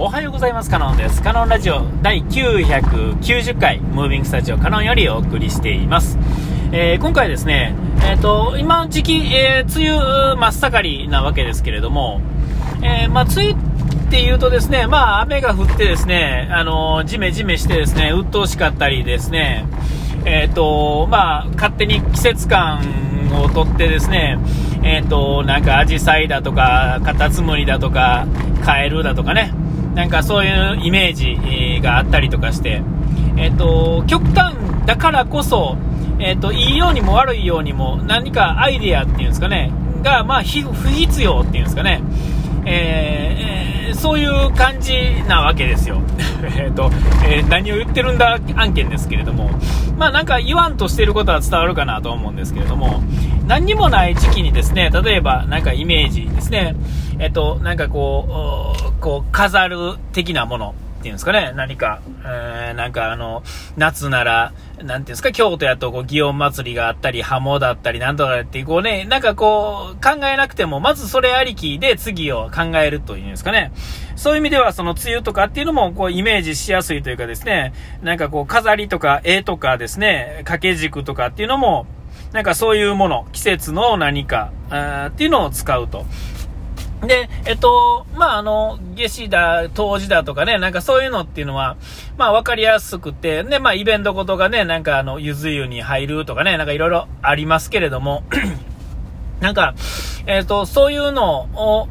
おはようございます。カノンです。カノンラジオ第990回、ムービングスタジオカノンよりお送りしています。えー、今回ですね、えっ、ー、と、今時期、えー、梅雨真っ盛りなわけですけれども、えー、まあ、梅雨っていうとですね、まあ、雨が降ってですね、あのジメジメしてですね、鬱陶しかったりですね、えっ、と、まあ、勝手に季節感をとってですね、えっ、と、なんか、アジサイだとか、カタツムリだとか、カエルだとかね、なんかそういうイメージがあったりとかして、えっ、と、極端だからこそ、えっ、と、いいようにも悪いようにも何かアイデアっていうんですかね、が、まあ、不必要っていうんですかね、えー、そういう感じなわけですよ。えっと、えー、何を言ってるんだ案件ですけれども、まあなんか言わんとしてることは伝わるかなと思うんですけれども、何にもない時期にですね、例えばなんかイメージですね、えっと、なんかこう、こう飾る的なものっていうんですかね、何か、えー、なんかあの、夏なら、なんていうんですか、京都やとこう、祇園祭りがあったり、ハモだったり、なんとかってい、こうね、なんかこう、考えなくても、まずそれありきで次を考えるというんですかね。そういう意味では、その梅雨とかっていうのも、こう、イメージしやすいというかですね、なんかこう、飾りとか絵とかですね、掛け軸とかっていうのも、なんかそういうもの、季節の何か、あっていうのを使うと。で、えっと、まあ、あの、夏至だ、冬至だとかね、なんかそういうのっていうのは、まあ、わかりやすくて、で、まあ、イベントごとがね、なんかあの、ゆず湯に入るとかね、なんかいろいろありますけれども、なんか、えっと、そういうのを、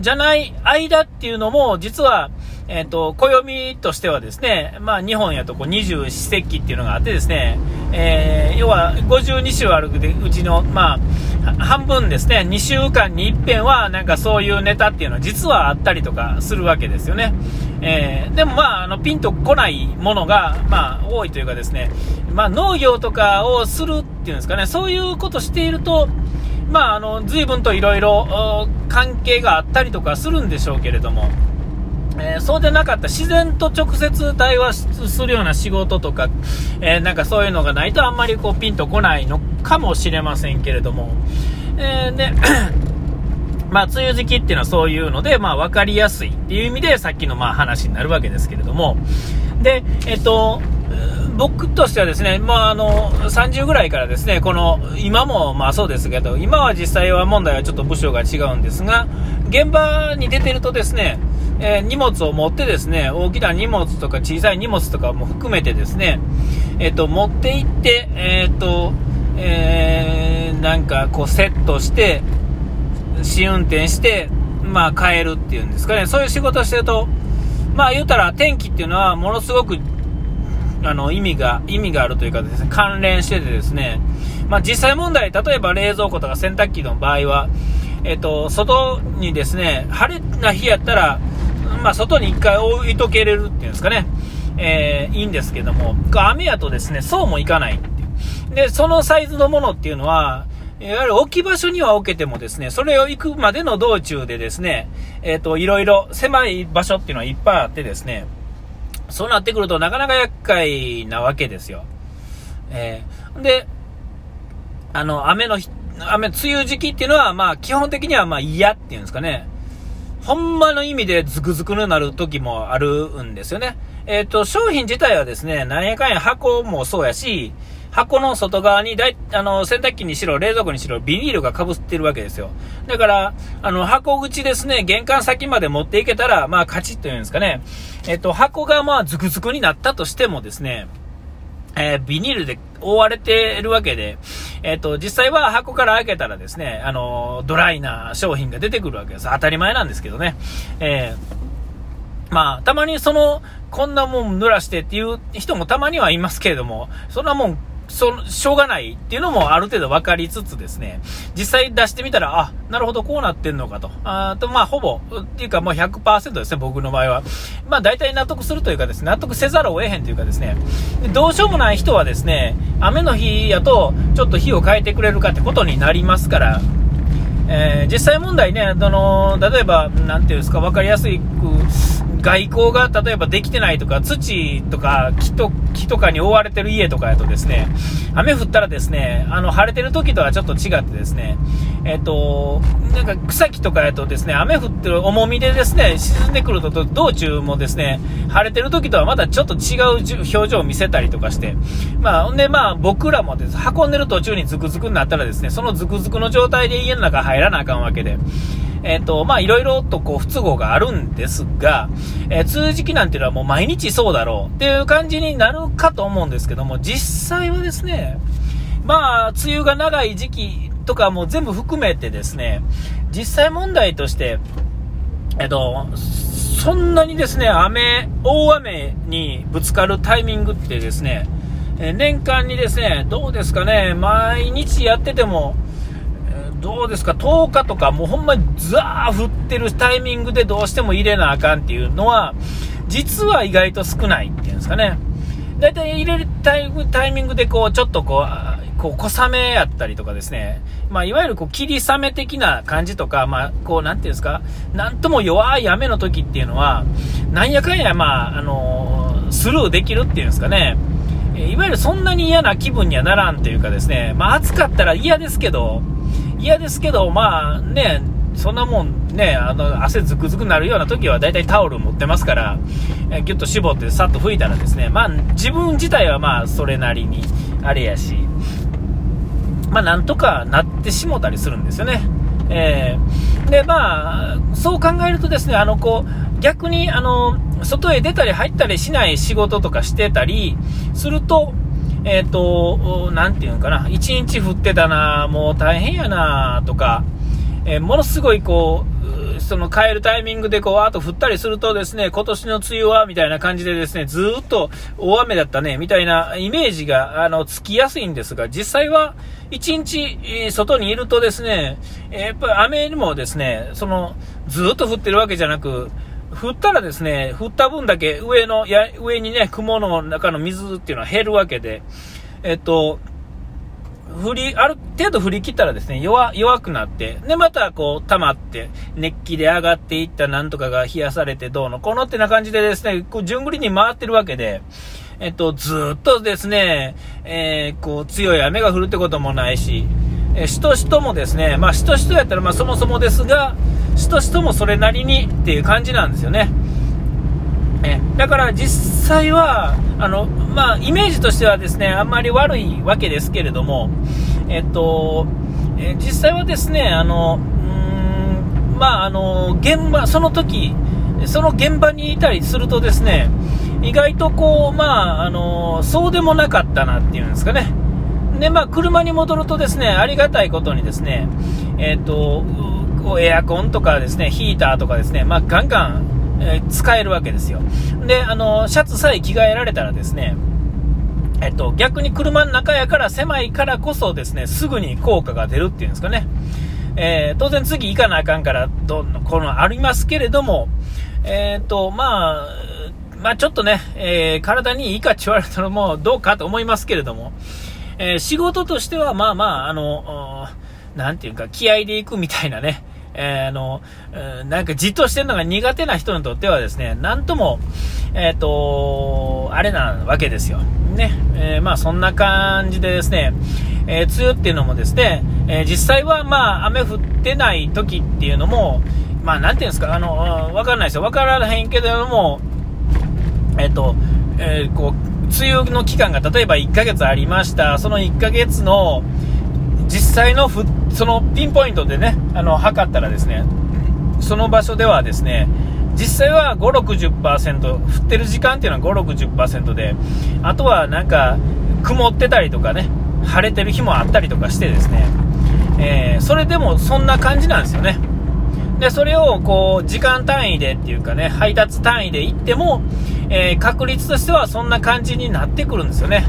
じゃない間っていうのも、実は、えっ、ー、と、暦としてはですね、まあ日本やとこう二十四節気っていうのがあってですね、えー、要は52週あるうちの、まあ、半分ですね、2週間に一遍はなんかそういうネタっていうのは実はあったりとかするわけですよね。えー、でもまあ、あの、ピンとこないものが、まあ、多いというかですね、まあ農業とかをするっていうんですかね、そういうことしていると、まあ、あの、随分といろいろ関係があったりとかするんでしょうけれども、えー、そうでなかった自然と直接対話するような仕事とか、えー、なんかそういうのがないとあんまりこうピンとこないのかもしれませんけれども、えー、で まあ、梅雨時期っていうのはそういうので、まあ、分かりやすいっていう意味で、さっきのまあ話になるわけですけれども、で、えっと、僕としてはですね、まあ、あの、30ぐらいからですね、この、今もまあそうですけど、今は実際は問題はちょっと部署が違うんですが、現場に出てるとですね、えー、荷物を持ってですね、大きな荷物とか小さい荷物とかも含めてですね、えっ、ー、と、持って行って、えっ、ー、と、えー、なんかこうセットして、試運転して、まあ帰るっていうんですかね、そういう仕事をしてると、まあ言うたら天気っていうのはものすごくあの意味が、意味があるというかですね、関連しててですね、まあ実際問題、例えば冷蔵庫とか洗濯機の場合は、えっ、と、外にですね、晴れな日やったら、まあ、外に1回置いとけれるっていうんですかね、えー、いいんですけども、雨やとですね、そうもいかないってい。で、そのサイズのものっていうのは、いわゆる置き場所には置けてもですね、それを行くまでの道中でですね、えっ、ー、と、いろいろ狭い場所っていうのはいっぱいあってですね、そうなってくるとなかなか厄介なわけですよ。えー、で、あの、雨の、雨、梅雨時期っていうのは、まあ、基本的にはまあ嫌っていうんですかね。ほんまの意味でズクズクになる時もあるんですよね。えっ、ー、と、商品自体はですね、何やかんや箱もそうやし、箱の外側にだい、あの、洗濯機にしろ、冷蔵庫にしろ、ビニールが被ってるわけですよ。だから、あの、箱口ですね、玄関先まで持っていけたら、まあ、カチッというんですかね。えっ、ー、と、箱がまあ、ズクズクになったとしてもですね、えー、ビニールで覆われてるわけで、えっ、と、実際は箱から開けたらですね、あの、ドライな商品が出てくるわけです。当たり前なんですけどね。えー、まあ、たまにその、こんなもん濡らしてっていう人もたまにはいますけれども、そんなもんそのしょうがないっていうのもある程度分かりつつですね、実際出してみたら、あ、なるほど、こうなってんのかと。あと、まあ、ほぼ、っていうか、もう100%ですね、僕の場合は。まあ、大体納得するというかですね、納得せざるを得へんというかですね、どうしようもない人はですね、雨の日やと、ちょっと日を変えてくれるかってことになりますから、えー、実際問題ね、あの例えば、なんていうんですか、分かりやすい外交が例えばできてないとか、土とか木と木とかに覆われてる家とかやとですね、雨降ったらですね、あの晴れてる時とはちょっと違ってですね、えっ、と、なんか草木とかやとですね、雨降ってる重みでですね、沈んでくると道中もですね、晴れてる時とはまたちょっと違う表情を見せたりとかして、まあ、ほんでまあ僕らもです、運んでる途中にズクズクになったらですね、そのズクズクの状態で家の中入らなあかんわけで、えっ、ー、と、まあ、いろいろとこう、不都合があるんですが、えー、通時期なんていうのはもう毎日そうだろう。っていう感じになるかと思うんですけども、実際はですね、まあ、梅雨が長い時期とかも全部含めてですね、実際問題として、えっと、そんなにですね、雨、大雨にぶつかるタイミングってですね、年間にですね、どうですかね、毎日やってても、どうですか、10日とか、もうほんまにザー降ってるタイミングでどうしても入れなあかんっていうのは、実は意外と少ないっていうんですかね。だいたい入れるタイミングでこう、ちょっとこう、こう小雨やったりとかですね、まあ、いわゆるこう霧雨的な感じとか、まあ、こう、なんていうんですか、なんとも弱い雨の時っていうのは、なんやかんや、まあ、あのー、スルーできるっていうんですかね、いわゆるそんなに嫌な気分にはならんというかですね、まあ、暑かったら嫌ですけど、嫌ですけど、まあね、そんなもんね、あの汗ずくずくなるような時は大体タオル持ってますから、えぎゅっと絞ってさっと拭いたらですね、まあ自分自体はまあそれなりにあれやし、まあなんとかなってしもたりするんですよね。えー、で、まあ、そう考えるとですね、あの、こう、逆に、あの、外へ出たり入ったりしない仕事とかしてたりすると、えっ、ー、と、なんていうのかな、一日降ってたな、もう大変やな、とか、えー、ものすごいこう、その帰るタイミングでこう、あと降ったりするとですね、今年の梅雨は、みたいな感じでですね、ずっと大雨だったね、みたいなイメージが、あの、つきやすいんですが、実際は、一日、外にいるとですね、やっぱり雨にもですね、その、ずっと降ってるわけじゃなく、降ったらですね、降った分だけ上の、や、上にね、雲の中の水っていうのは減るわけで、えっと、降り、ある程度降り切ったらですね、弱、弱くなって、で、またこう、溜まって、熱気で上がっていったなんとかが冷やされてどうの、このってな感じでですね、こう、順繰りに回ってるわけで、えっと、ずっとですね、えー、こう、強い雨が降るってこともないし、えしとしともですね、まあ、しとしとやったら、まあ、そもそもですが、しとしともそれなりにっていう感じなんですよね。えだから実際は、あの、まあ、イメージとしてはですね、あんまり悪いわけですけれども、えっと、え実際はですね、あの、うん、まあ、あの、現場、その時、その現場にいたりするとですね、意外とこう、まあ、あの、そうでもなかったなっていうんですかね。で、まあ、車に戻るとですね、ありがたいことにですね、えっ、と、こうエアコンとかですね、ヒーターとかですね、まあ、ガンガン、えー、使えるわけですよ。で、あの、シャツさえ着替えられたらですね、えっと、逆に車の中やから狭いからこそですね、すぐに効果が出るっていうんですかね。えー、当然次行かなあかんから、どんこのありますけれども、えっ、と、まあ、まあちょっとね、えー、体にいいかって言われたらもどうかと思いますけれども、え、仕事としては、まあまあ、あの、なんていうか、気合で行くみたいなね、えー、あの、なんかじっとしてるのが苦手な人にとってはですね、なんとも、えっ、ー、と、あれなわけですよ。ね。えー、まあそんな感じでですね、えー、梅雨っていうのもですね、え実際はまあ雨降ってない時っていうのも、まあなんていうんですか、あの、わからないですよ。わからへんけども、えっ、と、えこう、梅雨の期間が例えば1ヶ月ありました、その1ヶ月の実際のふそのピンポイントでね、あの測ったらですね、その場所ではですね、実際は5、60%、降ってる時間っていうのは5、60%で、あとはなんか曇ってたりとかね、晴れてる日もあったりとかしてですね、えー、それでもそんな感じなんですよね。で、それをこう、時間単位でっていうかね、配達単位で行っても、えー、確率としてはそんな感じになってくるんですよね。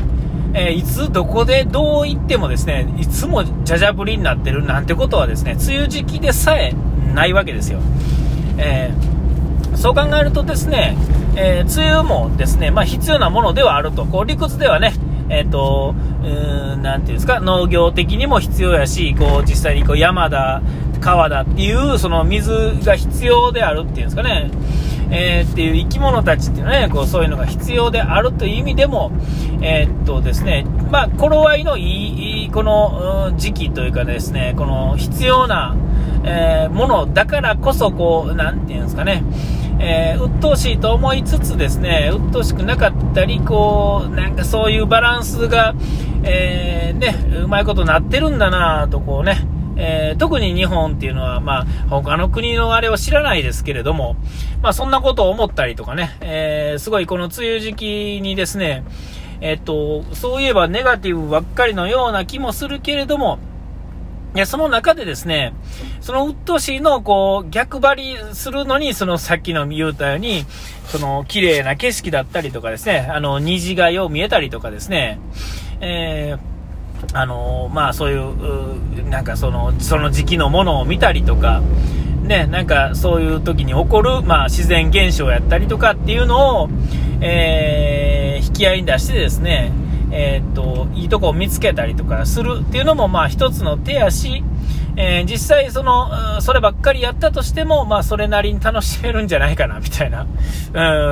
えー、いつどこでどう行ってもですね、いつもじゃじゃ降りになってるなんてことはですね、梅雨時期でさえないわけですよ。えー、そう考えるとですね、えー、梅雨もですね、まあ、必要なものではあると。こう理屈ではね、えっ、と、うーん、ていうんですか、農業的にも必要やし、こう、実際にこう山田川だっていう、その水が必要であるっていうんですかね。えー、っていう生き物たちっていうのはね、こうそういうのが必要であるという意味でも、えー、っとですね、まあ、頃合いのいい、この時期というかですね、この必要な、えー、ものだからこそ、こう、なんていうんですかね、えー、鬱陶しいと思いつつですね、鬱陶しくなかったり、こう、なんかそういうバランスが、えー、ね、うまいことなってるんだなと、こうね、えー、特に日本っていうのは、まあ、他の国のあれを知らないですけれども、まあ、そんなことを思ったりとかね、えー、すごいこの梅雨時期にですね、えっと、そういえばネガティブばっかりのような気もするけれども、いや、その中でですね、その鬱陶しいのをこう逆張りするのに、そのさっきの言うたように、その綺麗な景色だったりとかですね、あの虹がよう見えたりとかですね、えーあのまあそういう、なんかその、その時期のものを見たりとか、ね、なんかそういう時に起こる、まあ自然現象やったりとかっていうのを、えー、引き合いに出してですね、えー、っと、いいとこを見つけたりとかするっていうのも、まあ一つの手やし、えー、実際その、そればっかりやったとしても、まあそれなりに楽しめるんじゃないかな、みたいな。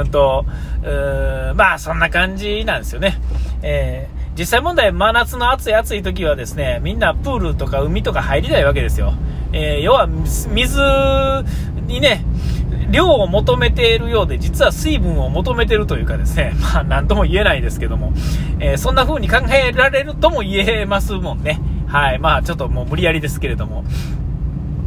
うんと、うーまあそんな感じなんですよね。えー実際問題、真夏の暑い暑い時はですね、みんなプールとか海とか入りたいわけですよ。えー、要は水にね、量を求めているようで、実は水分を求めているというかですね、まあなんとも言えないですけども、えー、そんな風に考えられるとも言えますもんね。はい。まあちょっともう無理やりですけれども。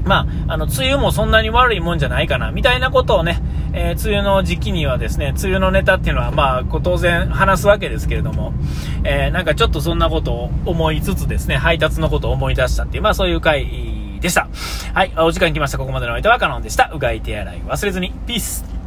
まあ、あの、梅雨もそんなに悪いもんじゃないかな、みたいなことをね、えー、梅雨の時期にはですね、梅雨のネタっていうのは、まあ、当然話すわけですけれども、えー、なんかちょっとそんなことを思いつつですね、配達のことを思い出したっていう、まあそういう回でした。はい、お時間来ました。ここまでのお相手はカノンでした。うがい手洗い忘れずに。ピース